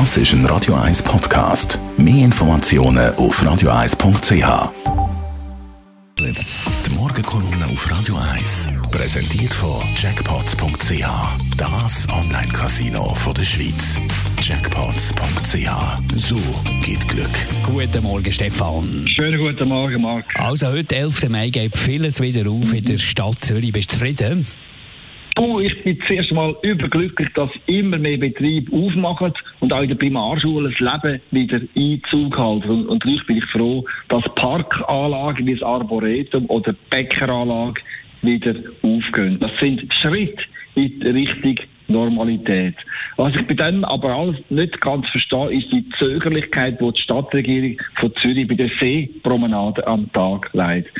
Das ist ein Radio 1 Podcast. Mehr Informationen auf radio1.ch. Die Morgenkolumne auf Radio 1 präsentiert von Jackpots.ch. Das Online-Casino der Schweiz. Jackpots.ch. So geht Glück. Guten Morgen, Stefan. Schönen guten Morgen, Marc. Also, heute, 11. Mai, geht vieles wieder auf in der Stadt Zürich. Bist du zufrieden? Du, ich bin zuerst mal überglücklich, dass immer mehr Betriebe aufmachen und auch in der Primarschule das Leben wieder Einzug halten. Und, und gleich bin ich froh, dass Parkanlagen wie das Arboretum oder Bäckeranlagen wieder aufgehen. Das sind Schritte in die Richtung Normalität. Was ich bei dem aber alles nicht ganz verstehe, ist die Zögerlichkeit, die die Stadtregierung von Zürich bei der Seepromenade am Tag leidet.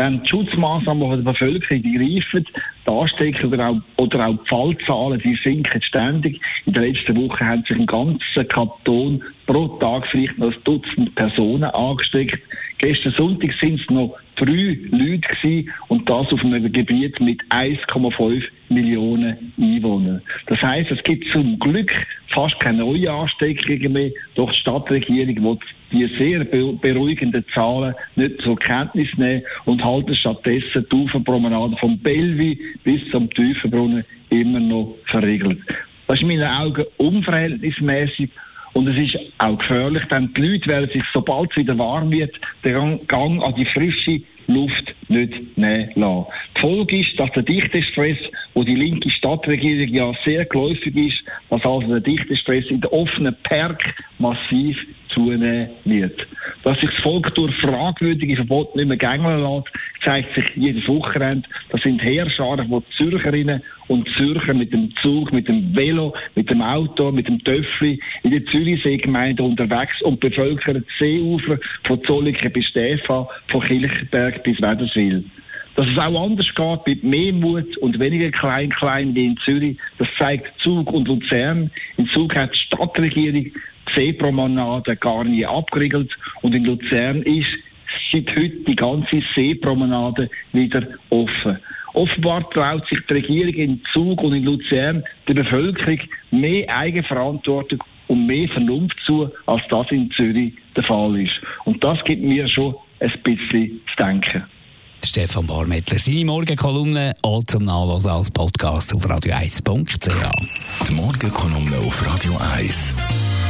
Dann die Schutzmaßnahmen der Bevölkerung, die greifen, die Ansteckung oder auch, oder auch die Fallzahlen, die sinken ständig. In der letzten Woche haben sich im ganzen Kanton pro Tag vielleicht noch ein Dutzend Personen angesteckt. Gestern Sonntag sind es noch drei Leute gewesen, und das auf einem Gebiet mit 1,5 Millionen Einwohnern. Das heißt, es gibt zum Glück fast keine neuen Ansteckungen mehr, doch die Stadtregierung will die sehr beruhigenden Zahlen nicht zur Kenntnis nehmen und halten stattdessen die Uferpromenade vom Bellevue bis zum Tiefenbrunnen immer noch verriegelt. Das ist in meinen Augen unverhältnismäßig und es ist auch gefährlich, denn die Leute werden sich, sobald es wieder warm wird, den Gang an die frische Luft nicht nehmen lassen. Die Folge ist, dass der Dichtestress, wo die linke Stadtregierung ja sehr geläufig ist, dass also der Dichtestress in der offenen Park massiv zunehmen wird. Dass sich das Volk durch fragwürdige Verbote nicht mehr gängeln lässt, zeigt sich jedes Wochenende. Das sind Heerscharen von Zürcherinnen und Zürcher mit dem Zug, mit dem Velo, mit dem Auto, mit dem Töffli in der Zürichseegemeinde unterwegs und bevölkern die Seeufer von Zolliken bis Stefan, von Kilchberg bis Wäderswil. Dass es auch anders geht, mit mehr Mut und weniger klein-klein wie in Zürich, das zeigt Zug und Luzern. In Zug hat die Stadtregierung Seepromenade gar nie abgeriegelt und in Luzern ist seit heute die ganze Seepromenade wieder offen. Offenbar traut sich die Regierung in Zug und in Luzern der Bevölkerung mehr Eigenverantwortung und mehr Vernunft zu, als das in Zürich der Fall ist. Und das gibt mir schon ein bisschen zu denken. Stefan Barmettler, seine Morgenkolumne auch zum Nachlesen als Podcast auf radio1.ch. Die Morgenkolumne auf Radio 1.